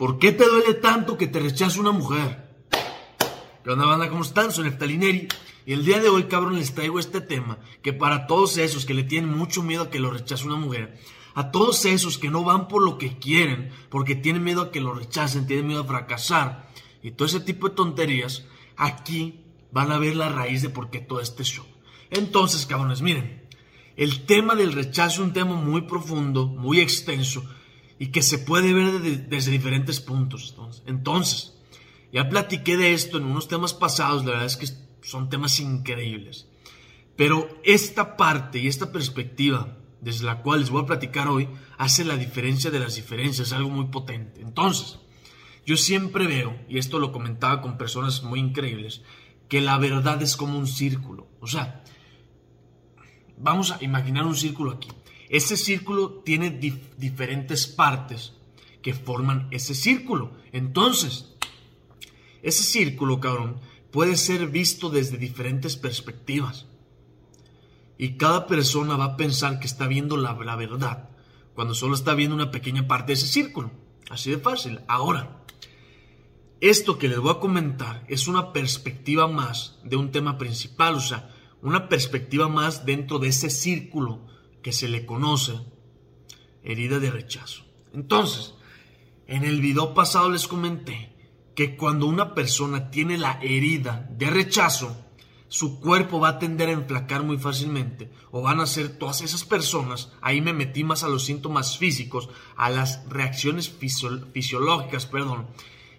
¿Por qué te duele tanto que te rechace una mujer? ¿Qué onda, banda? ¿Cómo están? Soy Neftalineri. Y el día de hoy, cabrón, les traigo este tema que para todos esos que le tienen mucho miedo a que lo rechace una mujer, a todos esos que no van por lo que quieren, porque tienen miedo a que lo rechacen, tienen miedo a fracasar y todo ese tipo de tonterías, aquí van a ver la raíz de por qué todo este show. Entonces, cabrones, miren, el tema del rechazo es un tema muy profundo, muy extenso y que se puede ver desde, diferentes puntos. Entonces, ya platiqué de esto en unos temas pasados, la verdad es que son temas increíbles. Pero esta parte y esta perspectiva desde la cual les voy a platicar hoy hace la diferencia de las diferencias, es algo muy potente. Entonces, yo siempre veo, y esto lo comentaba con personas muy increíbles, que la verdad es como un círculo. O sea, vamos a imaginar un círculo aquí. Ese círculo tiene diferentes partes que forman ese círculo. Entonces, ese círculo, cabrón, puede ser visto desde diferentes perspectivas. Y cada persona va a pensar que está viendo la, la verdad cuando solo está viendo una pequeña parte de ese círculo. Así de fácil. Ahora, esto que les voy a comentar es una perspectiva más de un tema principal, o sea, una perspectiva más dentro de ese círculo que se le conoce herida de rechazo. Entonces, en el video pasado les comenté que cuando una persona tiene la herida de rechazo, su cuerpo va a tender a enflacar muy fácilmente o van a ser todas esas personas, ahí me metí más a los síntomas físicos, a las reacciones fisiológicas, perdón,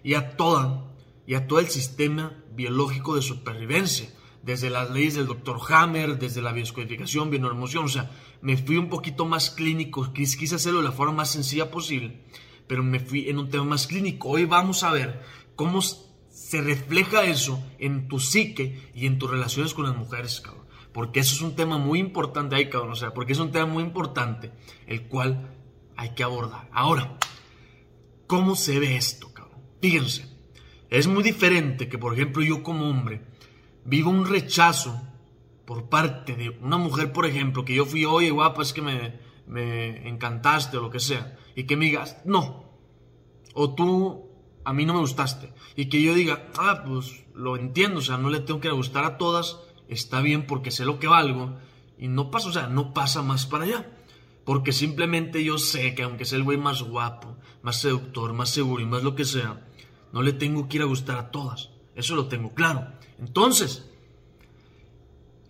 y a toda y a todo el sistema biológico de supervivencia desde las leyes del doctor Hammer, desde la bioscodificación, bioneuroemoción, o sea, me fui un poquito más clínico, quise hacerlo de la forma más sencilla posible, pero me fui en un tema más clínico. Hoy vamos a ver cómo se refleja eso en tu psique y en tus relaciones con las mujeres, cabrón. Porque eso es un tema muy importante ahí, cabrón, o sea, porque es un tema muy importante, el cual hay que abordar. Ahora, ¿cómo se ve esto, cabrón? Fíjense, es muy diferente que, por ejemplo, yo como hombre, vivo un rechazo por parte de una mujer, por ejemplo, que yo fui, oye, guapa, es que me, me encantaste o lo que sea, y que me digas, no, o tú a mí no me gustaste, y que yo diga, ah, pues lo entiendo, o sea, no le tengo que gustar a todas, está bien porque sé lo que valgo, y no pasa, o sea, no pasa más para allá. Porque simplemente yo sé que aunque sea el güey más guapo, más seductor, más seguro y más lo que sea, no le tengo que ir a gustar a todas. Eso lo tengo claro. Entonces,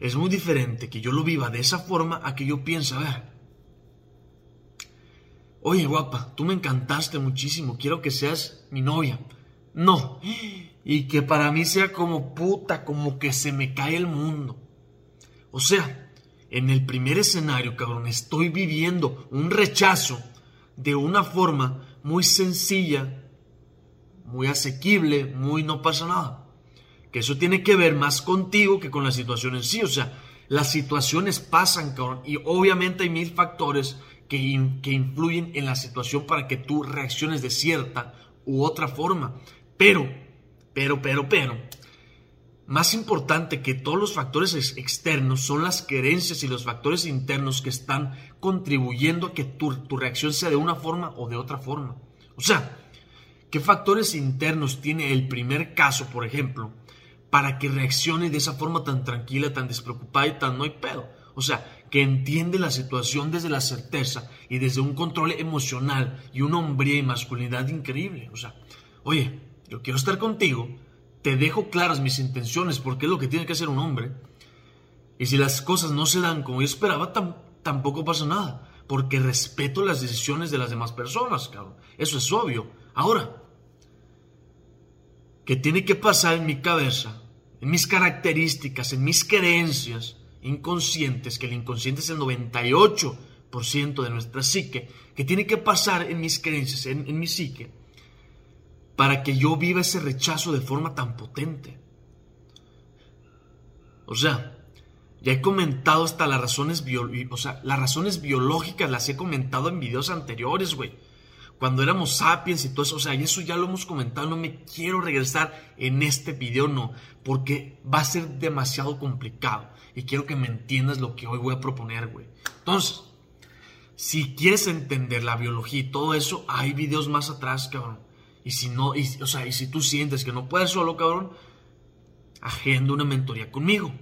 es muy diferente que yo lo viva de esa forma a que yo piense, a ver, oye guapa, tú me encantaste muchísimo, quiero que seas mi novia. No, y que para mí sea como puta, como que se me cae el mundo. O sea, en el primer escenario, cabrón, estoy viviendo un rechazo de una forma muy sencilla, muy asequible, muy no pasa nada que eso tiene que ver más contigo que con la situación en sí. O sea, las situaciones pasan, cabrón, y obviamente hay mil factores que, que influyen en la situación para que tú reacciones de cierta u otra forma. Pero, pero, pero, pero, más importante que todos los factores externos son las creencias y los factores internos que están contribuyendo a que tu, tu reacción sea de una forma o de otra forma. O sea, ¿qué factores internos tiene el primer caso, por ejemplo? para que reaccione de esa forma tan tranquila, tan despreocupada y tan no hay pedo. O sea, que entiende la situación desde la certeza y desde un control emocional y una hombría y masculinidad increíble. O sea, oye, yo quiero estar contigo, te dejo claras mis intenciones porque es lo que tiene que hacer un hombre. Y si las cosas no se dan como yo esperaba, tampoco pasa nada, porque respeto las decisiones de las demás personas, cabrón. Eso es obvio. Ahora, ¿qué tiene que pasar en mi cabeza en mis características, en mis creencias inconscientes, que el inconsciente es el 98% de nuestra psique, que tiene que pasar en mis creencias, en, en mi psique, para que yo viva ese rechazo de forma tan potente. O sea, ya he comentado hasta las razones, o sea, las razones biológicas, las he comentado en videos anteriores, güey cuando éramos sapiens y todo eso, o sea, y eso ya lo hemos comentado, no me quiero regresar en este video, no, porque va a ser demasiado complicado y quiero que me entiendas lo que hoy voy a proponer, güey. Entonces, si quieres entender la biología y todo eso, hay videos más atrás, cabrón. Y si no, y, o sea, y si tú sientes que no puedes solo, cabrón, agenda una mentoría conmigo.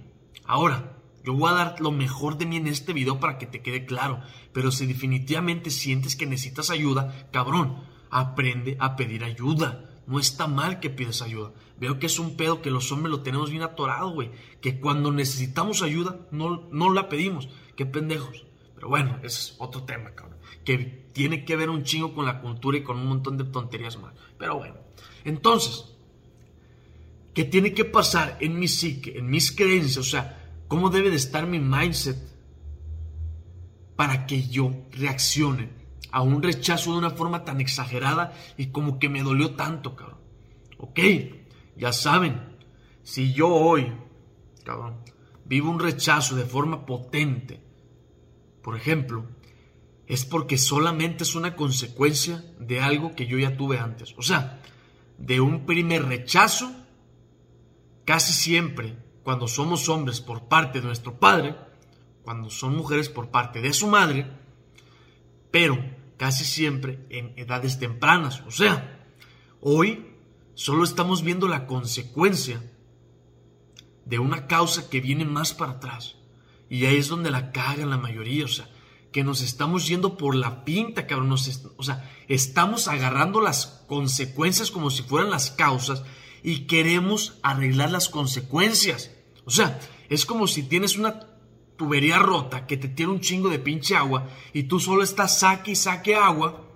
Ahora, yo voy a dar lo mejor de mí en este video para que te quede claro. Pero si definitivamente sientes que necesitas ayuda, cabrón, aprende a pedir ayuda. No está mal que pides ayuda. Veo que es un pedo que los hombres lo tenemos bien atorado, güey. Que cuando necesitamos ayuda, no, no la pedimos. Qué pendejos. Pero bueno, ese es otro tema, cabrón. Que tiene que ver un chingo con la cultura y con un montón de tonterías más. Pero bueno. Entonces, ¿qué tiene que pasar en mi psique, en mis creencias? O sea, ¿Cómo debe de estar mi mindset para que yo reaccione a un rechazo de una forma tan exagerada y como que me dolió tanto, cabrón? Ok, ya saben, si yo hoy, vivo un rechazo de forma potente, por ejemplo, es porque solamente es una consecuencia de algo que yo ya tuve antes. O sea, de un primer rechazo, casi siempre cuando somos hombres por parte de nuestro padre, cuando son mujeres por parte de su madre, pero casi siempre en edades tempranas. O sea, hoy solo estamos viendo la consecuencia de una causa que viene más para atrás. Y ahí es donde la cagan la mayoría, o sea, que nos estamos yendo por la pinta, cabrón. o sea, estamos agarrando las consecuencias como si fueran las causas y queremos arreglar las consecuencias. O sea, es como si tienes una tubería rota que te tiene un chingo de pinche agua y tú solo estás saque y saque agua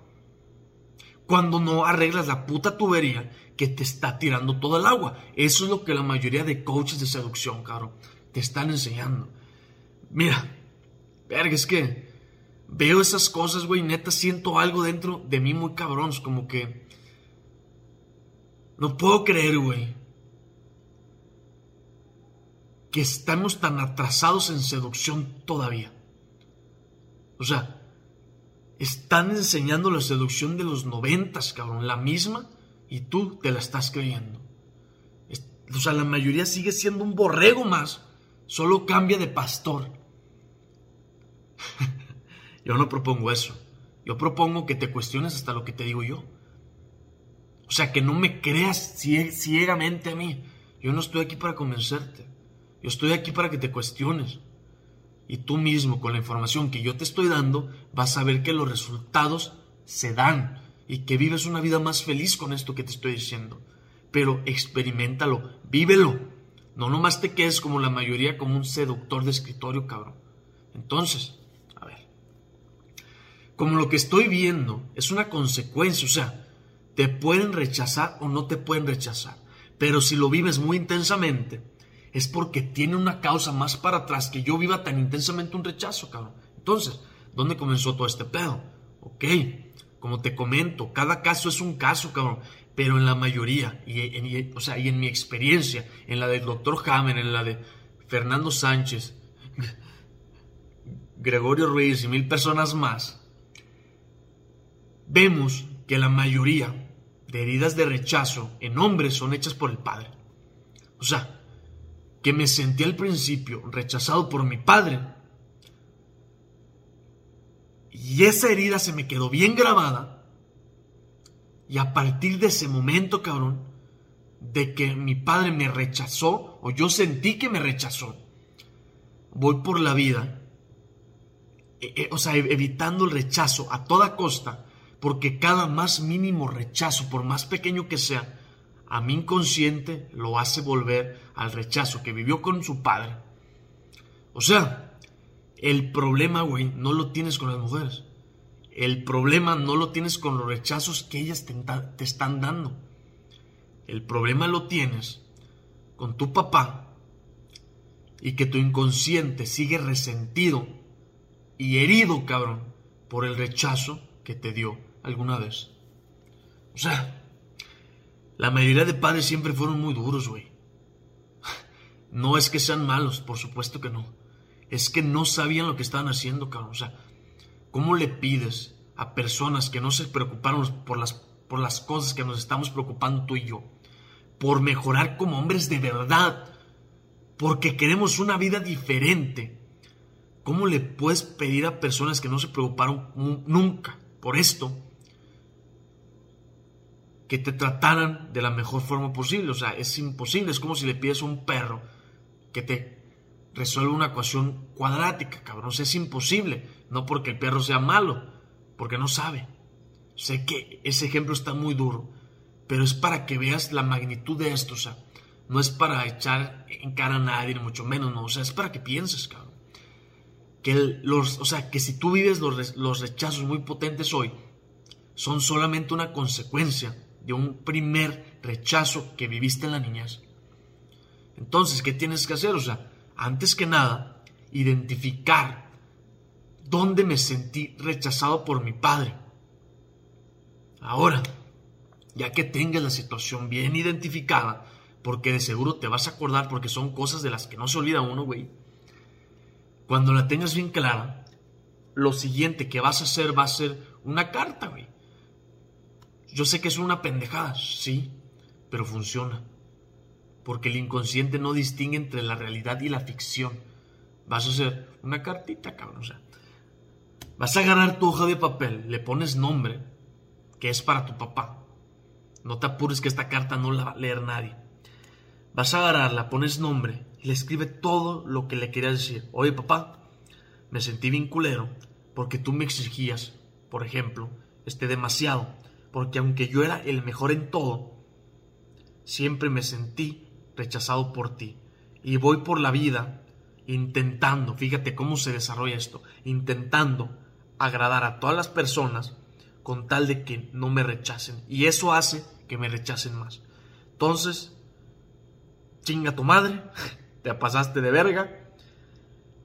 cuando no arreglas la puta tubería que te está tirando todo el agua. Eso es lo que la mayoría de coaches de seducción, cabrón, te están enseñando. Mira, verga, es que veo esas cosas, güey, neta siento algo dentro de mí muy cabrón, como que no puedo creer, güey, que estamos tan atrasados en seducción todavía. O sea, están enseñando la seducción de los noventas, cabrón, la misma, y tú te la estás creyendo. O sea, la mayoría sigue siendo un borrego más, solo cambia de pastor. yo no propongo eso. Yo propongo que te cuestiones hasta lo que te digo yo. O sea, que no me creas ciegamente a mí. Yo no estoy aquí para convencerte. Yo estoy aquí para que te cuestiones. Y tú mismo, con la información que yo te estoy dando, vas a ver que los resultados se dan y que vives una vida más feliz con esto que te estoy diciendo. Pero experimentalo, vívelo. No nomás te quedes como la mayoría, como un seductor de escritorio, cabrón. Entonces, a ver. Como lo que estoy viendo es una consecuencia, o sea, te pueden rechazar o no te pueden rechazar. Pero si lo vives muy intensamente, es porque tiene una causa más para atrás que yo viva tan intensamente un rechazo, cabrón. Entonces, ¿dónde comenzó todo este pedo? Ok, como te comento, cada caso es un caso, cabrón. Pero en la mayoría, y, o sea, y en mi experiencia, en la del doctor Hammer, en la de Fernando Sánchez, Gregorio Ruiz y mil personas más, vemos que la mayoría heridas de rechazo en hombres son hechas por el padre. O sea, que me sentí al principio rechazado por mi padre. Y esa herida se me quedó bien grabada. Y a partir de ese momento, cabrón, de que mi padre me rechazó, o yo sentí que me rechazó, voy por la vida, e, e, o sea, evitando el rechazo a toda costa, porque cada más mínimo rechazo, por más pequeño que sea, a mi inconsciente lo hace volver al rechazo que vivió con su padre. O sea, el problema, güey, no lo tienes con las mujeres. El problema no lo tienes con los rechazos que ellas te, te están dando. El problema lo tienes con tu papá y que tu inconsciente sigue resentido y herido, cabrón, por el rechazo que te dio alguna vez. O sea, la mayoría de padres siempre fueron muy duros, güey. No es que sean malos, por supuesto que no. Es que no sabían lo que estaban haciendo, cabrón. O sea, ¿cómo le pides a personas que no se preocuparon por las, por las cosas que nos estamos preocupando tú y yo? Por mejorar como hombres de verdad. Porque queremos una vida diferente. ¿Cómo le puedes pedir a personas que no se preocuparon nunca por esto que te trataran de la mejor forma posible. O sea, es imposible. Es como si le pides a un perro que te resuelva una ecuación cuadrática, cabrón. O sea, es imposible. No porque el perro sea malo, porque no sabe. Sé que ese ejemplo está muy duro, pero es para que veas la magnitud de esto. O sea, no es para echar en cara a nadie, ni mucho menos, no. O sea, es para que pienses, cabrón. Que los, o sea, que si tú vives los, los rechazos muy potentes hoy, son solamente una consecuencia de un primer rechazo que viviste en la niñez. Entonces, ¿qué tienes que hacer? O sea, antes que nada, identificar dónde me sentí rechazado por mi padre. Ahora, ya que tengas la situación bien identificada, porque de seguro te vas a acordar porque son cosas de las que no se olvida uno, güey. Cuando la tengas bien clara, lo siguiente que vas a hacer va a ser una carta, güey. Yo sé que es una pendejada, sí, pero funciona. Porque el inconsciente no distingue entre la realidad y la ficción. Vas a hacer una cartita, cabrón. O sea, vas a agarrar tu hoja de papel, le pones nombre, que es para tu papá. No te apures que esta carta no la va a leer nadie. Vas a agarrarla, pones nombre y le escribe todo lo que le querías decir. Oye, papá, me sentí bien culero porque tú me exigías, por ejemplo, este demasiado porque aunque yo era el mejor en todo, siempre me sentí rechazado por ti. Y voy por la vida intentando, fíjate cómo se desarrolla esto, intentando agradar a todas las personas con tal de que no me rechacen. Y eso hace que me rechacen más. Entonces, chinga tu madre, te pasaste de verga,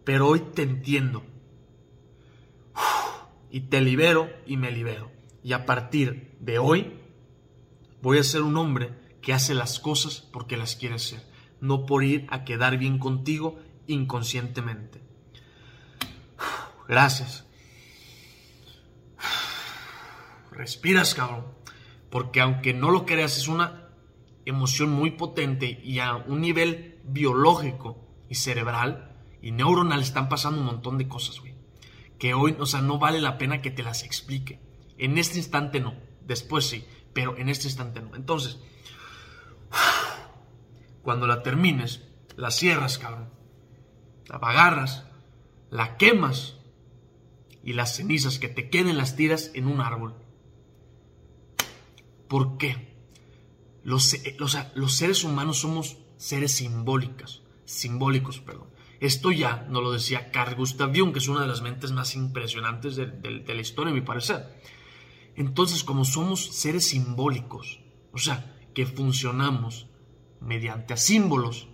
pero hoy te entiendo. Y te libero y me libero. Y a partir de hoy voy a ser un hombre que hace las cosas porque las quiere hacer, no por ir a quedar bien contigo inconscientemente. Gracias. Respiras, cabrón. Porque aunque no lo creas, es una emoción muy potente y a un nivel biológico y cerebral y neuronal están pasando un montón de cosas, güey. Que hoy, o sea, no vale la pena que te las explique. En este instante no, después sí, pero en este instante no. Entonces, cuando la termines, la cierras, cabrón. La agarras, la quemas y las cenizas que te queden las tiras en un árbol. ¿Por qué? Los, los seres humanos somos seres simbólicos, simbólicos, perdón. Esto ya nos lo decía Carl Gustav Jung, que es una de las mentes más impresionantes de, de la historia, a mi parecer. Entonces, como somos seres simbólicos, o sea, que funcionamos mediante símbolos,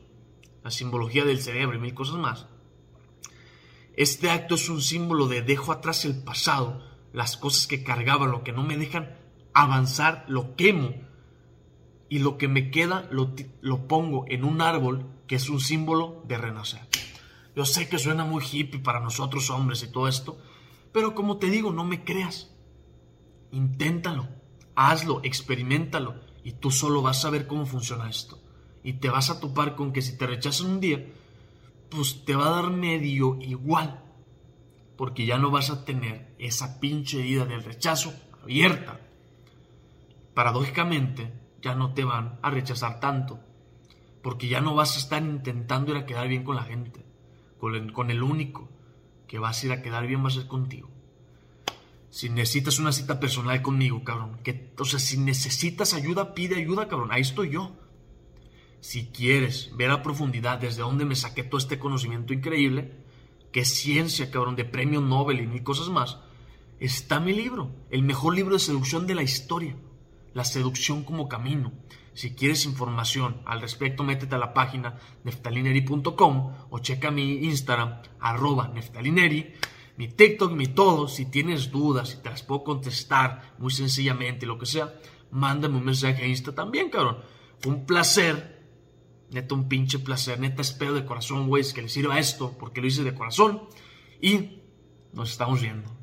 la simbología del cerebro y mil cosas más, este acto es un símbolo de dejo atrás el pasado, las cosas que cargaba, lo que no me dejan avanzar, lo quemo y lo que me queda lo, lo pongo en un árbol que es un símbolo de renacer. Yo sé que suena muy hippie para nosotros hombres y todo esto, pero como te digo, no me creas. Inténtalo, hazlo, experimentalo y tú solo vas a ver cómo funciona esto. Y te vas a topar con que si te rechazan un día, pues te va a dar medio igual. Porque ya no vas a tener esa pinche herida del rechazo abierta. Paradójicamente, ya no te van a rechazar tanto. Porque ya no vas a estar intentando ir a quedar bien con la gente. Con el, único que vas a ir a quedar bien va a ser contigo. Si necesitas una cita personal conmigo, cabrón. Que, o sea, si necesitas ayuda, pide ayuda, cabrón. Ahí estoy yo. Si quieres ver a profundidad desde dónde me saqué todo este conocimiento increíble, que es ciencia, cabrón, de premio Nobel y mil cosas más, está mi libro, el mejor libro de seducción de la historia, La seducción como camino. Si quieres información al respecto, métete a la página neftalineri.com o checa mi Instagram, arroba neftalineri mi TikTok, mi todo. Si tienes dudas, si te las puedo contestar muy sencillamente, lo que sea, mándame un mensaje a Insta también, cabrón. Un placer. Neta, un pinche placer. Neta, espero de corazón, güey, que le sirva esto, porque lo hice de corazón. Y nos estamos viendo.